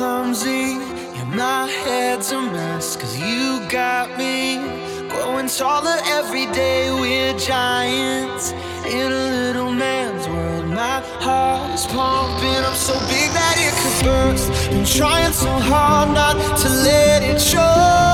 clumsy, yeah, my head's a mess. Cause you got me growing taller every day. We're giants in a little man's world. My heart is pumping, I'm so big that it could burst. Been trying so hard not to let it show.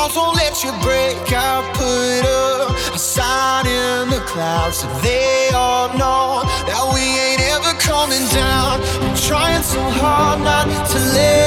Walls won't let you break. I put up a sign in the clouds so they all know that we ain't ever coming down. I'm trying so hard not to let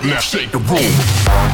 up now, shake the room.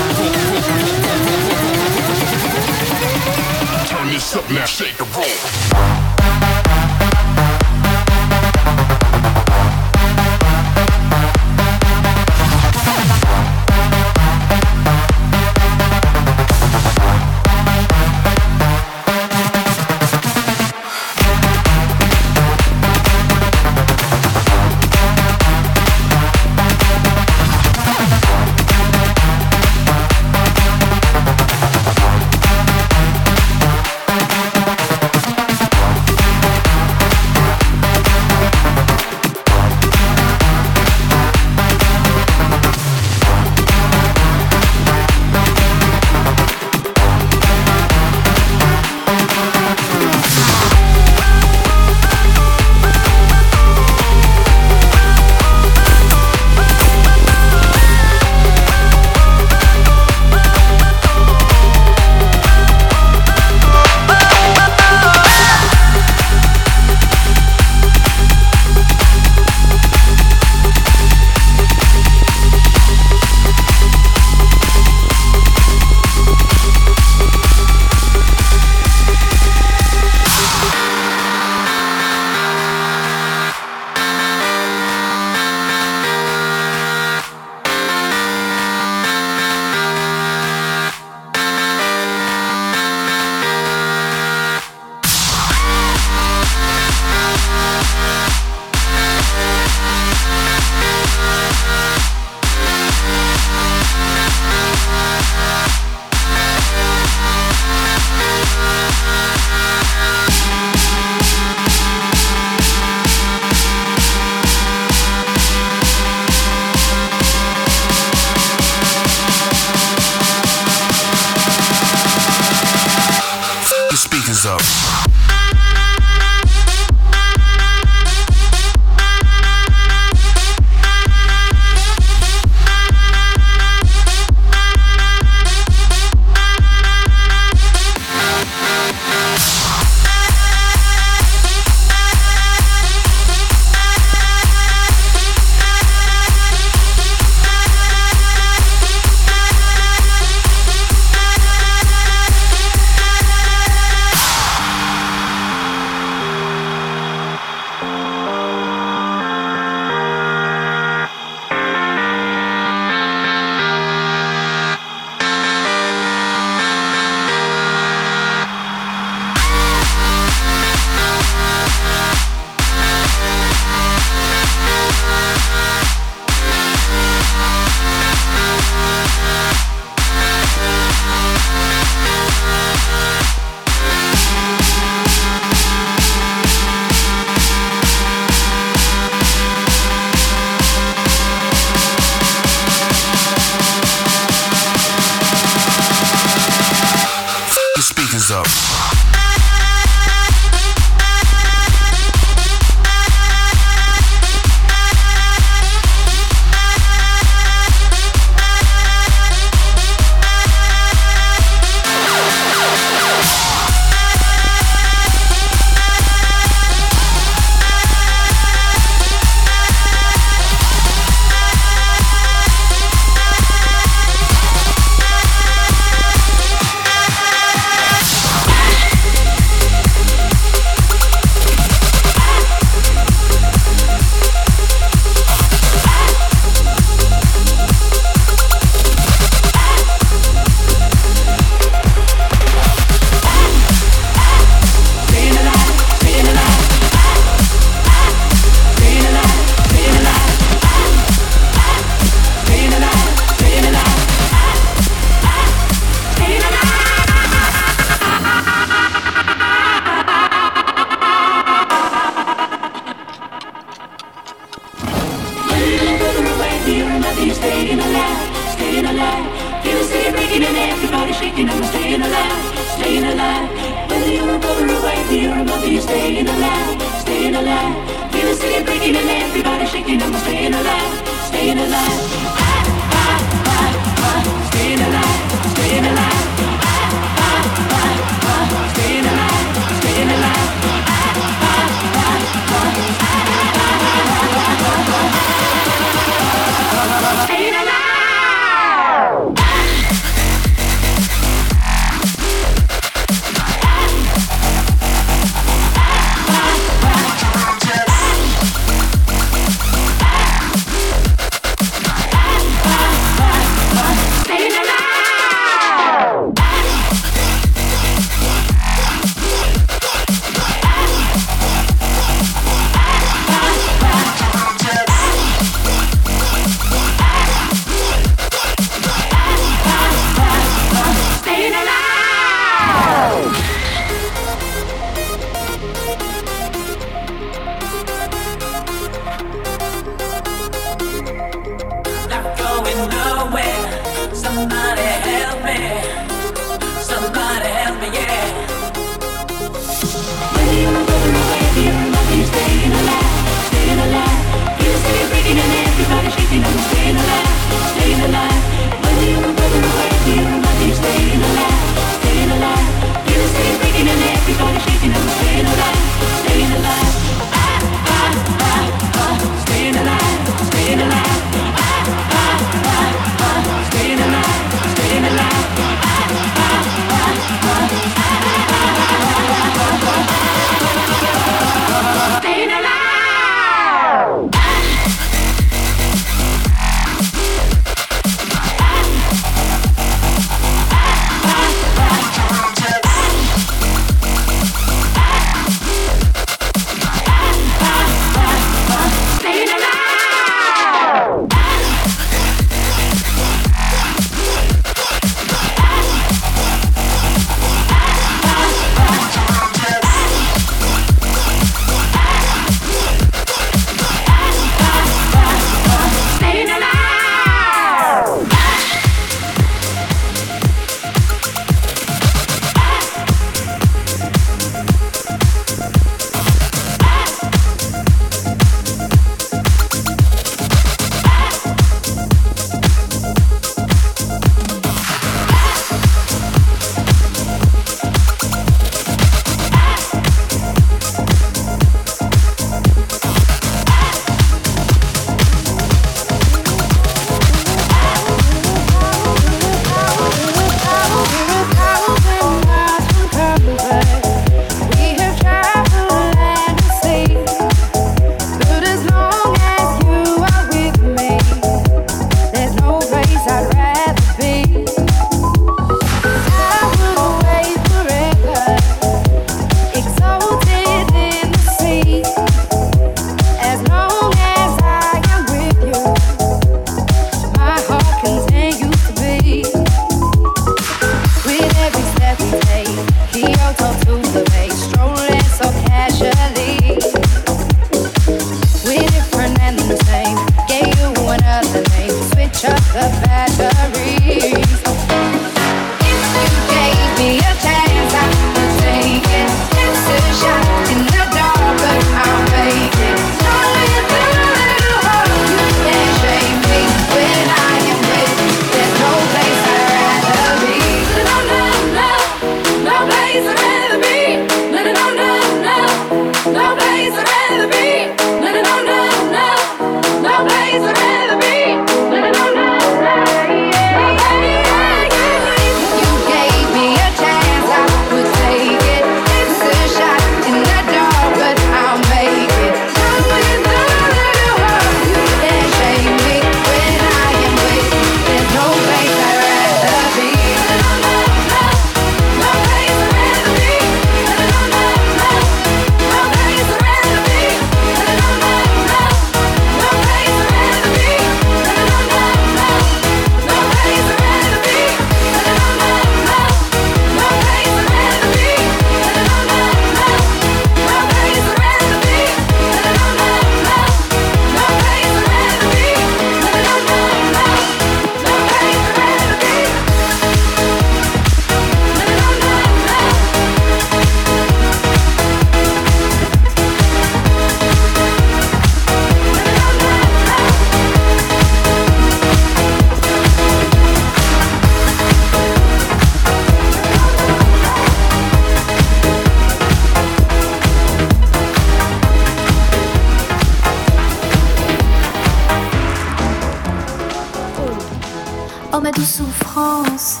Souffrance,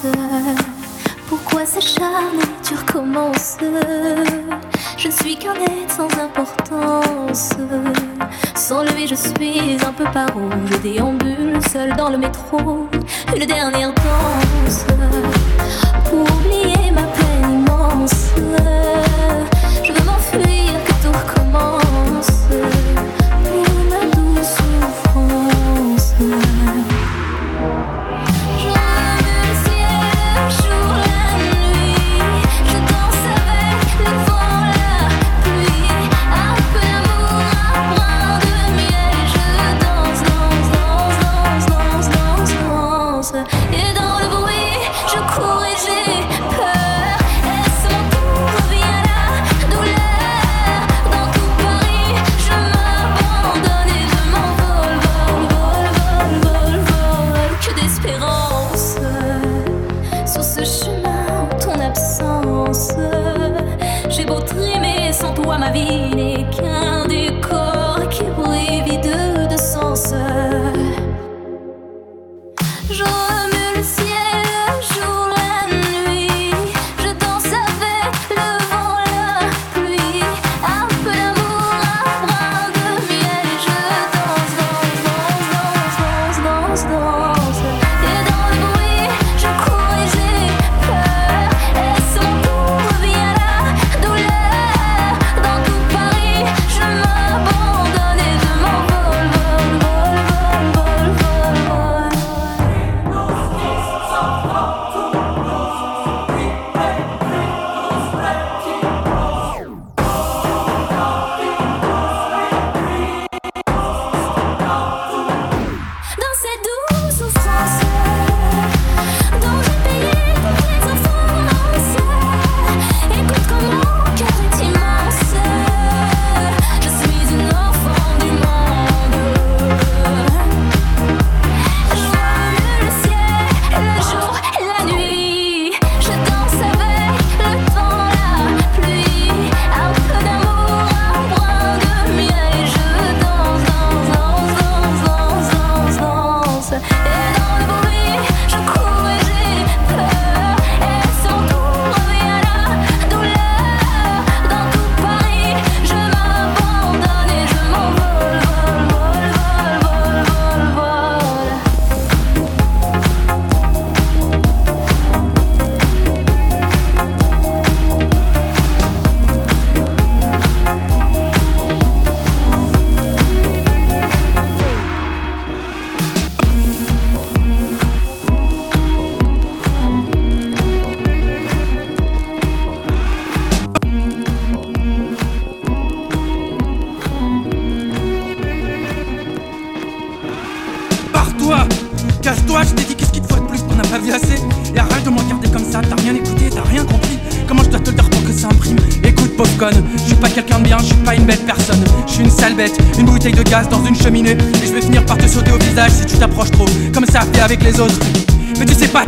pourquoi s'acharner, tu recommences Je ne suis qu'un être sans importance. Sans lever, je suis un peu paro. Je déambule seul dans le métro. Une dernière danse pour oublier ma peine immense. Je veux m'enfuir,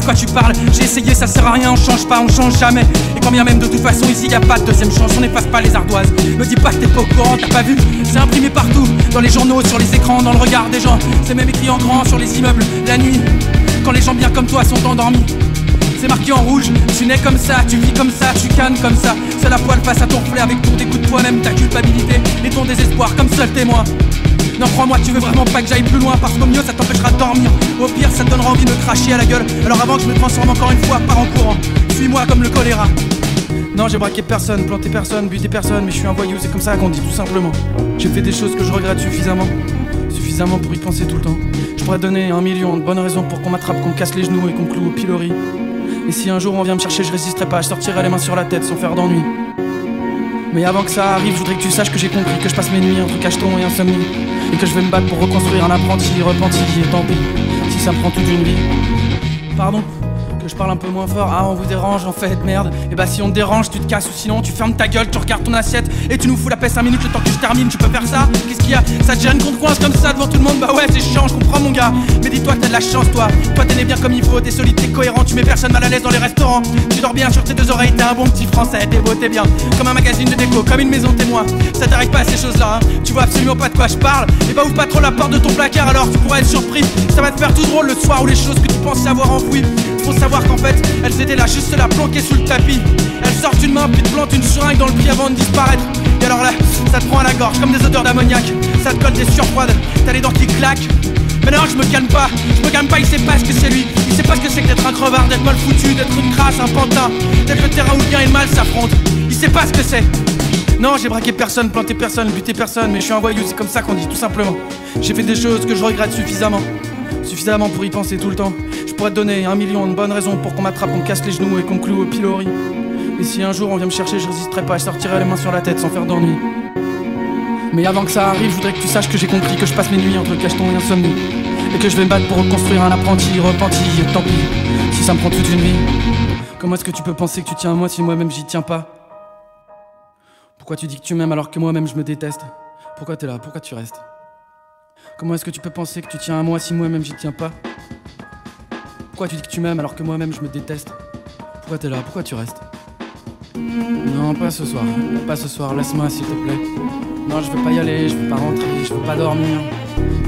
quoi tu parles, j'ai essayé, ça sert à rien, on change pas, on change jamais. Et quand bien même de toute façon ici y a pas de deuxième chance, on n'efface pas les ardoises. Me dis pas que t'es pas au courant, t'as pas vu, c'est imprimé partout, dans les journaux, sur les écrans, dans le regard des gens. C'est même écrit en grand sur les immeubles, la nuit, quand les gens bien comme toi sont endormis. C'est marqué en rouge, tu nais comme ça, tu vis comme ça, tu cannes comme ça. C'est la poêle face à ton reflet avec ton dégoût de toi-même, ta culpabilité et ton désespoir comme seul témoin. Non, crois-moi, tu veux vraiment pas que j'aille plus loin parce qu'au mieux ça t'empêchera de dormir. Au pire, ça te donnera envie de cracher à la gueule. Alors avant que je me transforme encore une fois, pars en courant. Suis-moi comme le choléra. Non, j'ai braqué personne, planté personne, buté personne, mais je suis un voyou, c'est comme ça qu'on dit tout simplement. J'ai fait des choses que je regrette suffisamment, suffisamment pour y penser tout le temps. Je pourrais donner un million de bonnes raisons pour qu'on m'attrape, qu'on casse les genoux et qu'on cloue au pilori. Et si un jour on vient me chercher, je résisterai pas, je sortirai les mains sur la tête sans faire d'ennui. Mais avant que ça arrive, je voudrais que tu saches que j'ai compris que je passe mes nuits entre cacheton et insomnie. Et que je vais me battre pour reconstruire un apprenti repenti, et tant pis, si ça me prend toute une vie. Pardon, que je parle un peu moins fort. Ah, on vous dérange en fait, merde. Et bah, si on te dérange, tu te casses ou sinon tu fermes ta gueule, tu regardes ton assiette et tu nous fous la paix 5 minutes le temps que je termine. Tu peux faire ça Qu'est-ce qu'il y a? Ça te gêne qu'on te comme ça devant tout le monde? Bah ouais, c'est chiant, je comprends Mais dis-toi que t'as de la chance, toi. Toi, t'es né bien comme il faut, t'es solide, t'es cohérent, tu mets personne mal à l'aise dans les restaurants. Tu dors bien sur tes deux oreilles, t'es un bon petit français, t'es beau, t'es bien. Comme un magazine de déco, comme une maison témoin. Ça t'arrive pas à ces choses-là, hein. Tu vois absolument pas de quoi je parle. Et bah, ouvre pas trop la porte de ton placard alors tu pourrais être surpris. Ça va te faire tout drôle le soir où les choses que tu pensais avoir enfouies. Faut savoir qu'en fait, elles étaient là juste là planquées sous le tapis. Elles sortent une main puis te plantent une seringue dans le pied avant de disparaître. Et alors là, ça te prend à la gorge comme des odeurs d'ammoniac. Ça te colle des sueurs froides, t'as les dents qui claquent. Mais non, je me calme pas, je me calme pas, il sait pas ce que c'est lui. Il sait pas ce que c'est que d'être un crevard, d'être mal foutu, d'être une crasse, un pantin, d'être le terrain où bien et le mal s'affrontent. Il sait pas ce que c'est. Non, j'ai braqué personne, planté personne, buté personne, mais je suis un voyou, c'est comme ça qu'on dit, tout simplement. J'ai fait des choses que je regrette suffisamment. Suffisamment pour y penser tout le temps. Je pourrais te donner un million de bonnes raisons pour qu'on m'attrape, qu'on casse les genoux et qu'on cloue au pilori. Et si un jour on vient me chercher, je résisterai pas, je sortirai les mains sur la tête sans faire d'ennui. Mais avant que ça arrive, je voudrais que tu saches que j'ai compris que je passe mes nuits entre cacheton et insomnie. Et que je vais me battre pour reconstruire un apprenti repenti, et tant pis, si ça me prend toute une vie. Comment est-ce que tu peux penser que tu tiens à moi si moi-même j'y tiens pas? Pourquoi tu dis que tu m'aimes alors que moi-même je me déteste? Pourquoi t'es là? Pourquoi tu restes? Comment est-ce que tu peux penser que tu tiens à moi si moi-même j'y tiens pas? Pourquoi tu dis que tu m'aimes alors que moi-même je me déteste? Pourquoi t'es là? Pourquoi tu restes? Non, pas ce soir. Pas ce soir, laisse-moi s'il te plaît. Non, je veux pas y aller, je veux pas rentrer, je veux pas dormir.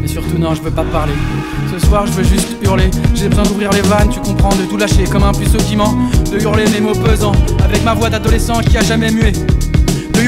Et surtout, non, je veux pas parler. Ce soir, je veux juste hurler. J'ai besoin d'ouvrir les vannes, tu comprends, de tout lâcher comme un puceau qui ment. De hurler mes mots pesants, avec ma voix d'adolescent qui a jamais mué.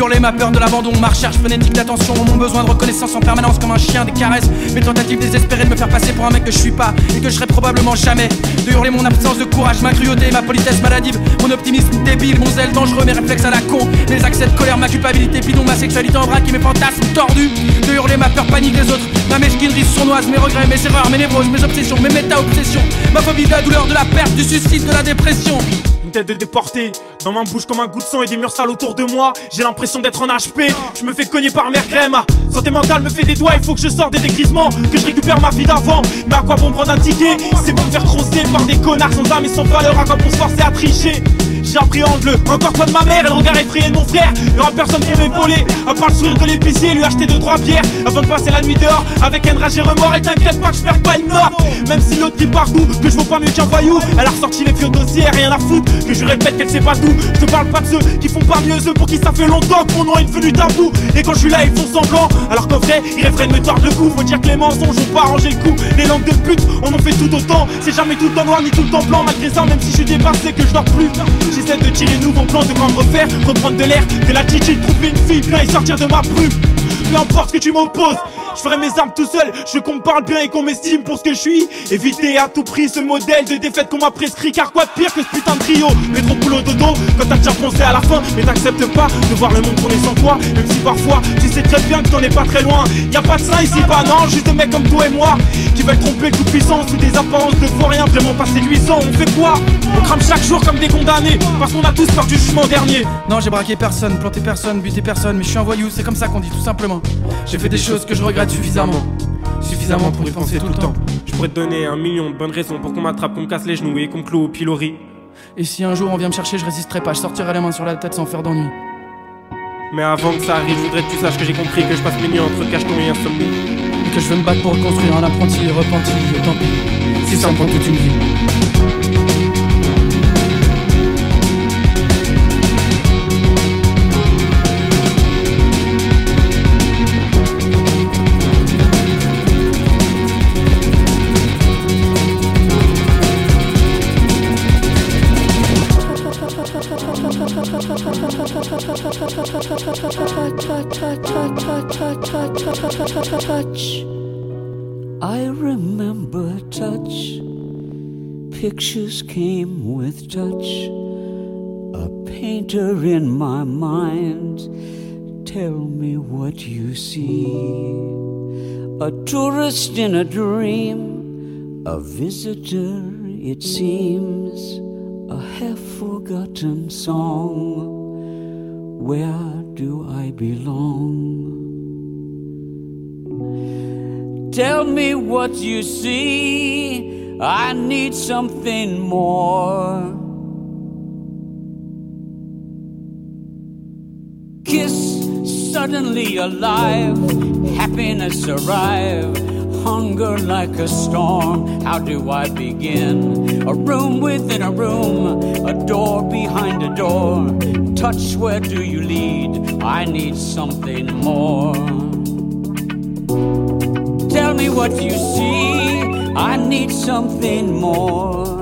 Hurler ma peur de l'abandon, ma recherche frénétique d'attention, mon besoin de reconnaissance en permanence comme un chien des caresses, mes tentatives désespérées de me faire passer pour un mec que je suis pas et que je serai probablement jamais. De hurler mon absence de courage, ma cruauté, ma politesse maladive, mon optimisme débile, mon zèle dangereux, mes réflexes à la con, mes accès de colère, ma culpabilité bidon, ma sexualité en vrac et mes fantasmes tordus. De hurler ma peur panique des autres, ma mesquinerie sournoise, mes regrets, mes erreurs, mes névroses, mes obsessions, mes méta-obsessions, ma phobie de la douleur, de la perte, du suicide, de la dépression. Une tête de déporté, dans ma bouche comme un goût de sang et des murs sales autour de moi. J'ai l'impression d'être en HP, je me fais cogner par mer crème. Santé mentale me fait des doigts, il faut que je sorte des dégrisements, que je récupère ma vie d'avant. Mais à quoi bon prendre un ticket C'est pour me faire troncer par des connards sans âme et sans valeur, à quoi bon se forcer à tricher? J'appréhende le encore toi de ma mère et le regard effrayé de mon frère. Y'aura personne pour m'épauler, à part le sourire de l'épicier lui acheter deux trois bières avant de passer la nuit dehors avec un rage et remords. Et t'inquiète pas que je perds pas une mort, même si l'autre dit partout que je vaux pas mieux qu'un voyou. Elle a ressorti les vieux dossiers, rien à foutre, que je répète qu'elle sait pas tout. Je te parle pas de ceux qui font pas mieux, ceux pour qui ça fait longtemps que mon nom est devenu tabou. Et quand je suis là, ils font semblant, alors qu'en vrai, ils rêveraient de me tordre le cou. Faut dire que les mensonges pas arrangé le coup. Les langues de pute, on en fait tout autant. C'est jamais tout en noir ni tout en blanc. Malgré ça, même si je suis dépassé, que je dors plus. J'essaie de tirer de nouveaux plans, de me refaire, reprendre de l'air. Que la chichi trouve une fille, bien et sortir de ma plume. Peu importe ce que tu m'opposes, je ferai mes armes tout seul. Je veux qu'on me parle bien et qu'on m'estime pour ce que je suis. Éviter à tout prix ce modèle de défaite qu'on m'a prescrit. Car quoi de pire que ce putain de trio? Au boulot dodo quand t'as déjà foncé à la fin. Mais t'acceptes pas de voir le monde tourner sans toi. Même si parfois tu sais très bien que t'en es pas très loin. Y a pas de ça ici, pas non. Juste des mecs comme toi et moi qui veulent tromper toute puissance sous des apparences de faux rien. Vraiment pas séduisant. On fait quoi? On crame chaque jour comme des condamnés. Parce qu'on a tous peur du jugement dernier. Non, j'ai braqué personne, planté personne, buté personne, mais je suis un voyou, c'est comme ça qu'on dit tout simplement. J'ai fait des choses que je regrette suffisamment. Suffisamment pour y penser tout le temps. Je pourrais te donner un million de bonnes raisons pour qu'on m'attrape, qu'on me casse les genoux et qu'on me cloue au pilori. Et si un jour on vient me chercher, je résisterai pas, je sortirai les mains sur la tête sans faire d'ennui. Mais avant que ça arrive, je voudrais que tu saches que j'ai compris que je passe mes nuits entre cacheton et insomnie. Et que je veux me battre pour reconstruire un apprenti repenti, et tant pis. Si ça me prend toute une vie. Tourist in a dream. A visitor, it seems. A half forgotten song. Where do I belong? Tell me what you see. I need something more. Kiss suddenly alive, happiness arrive, hunger like a storm. How do I begin? A room within a room, a door behind a door. Touch, where do you lead? I need something more. Tell me what you see. I need something more.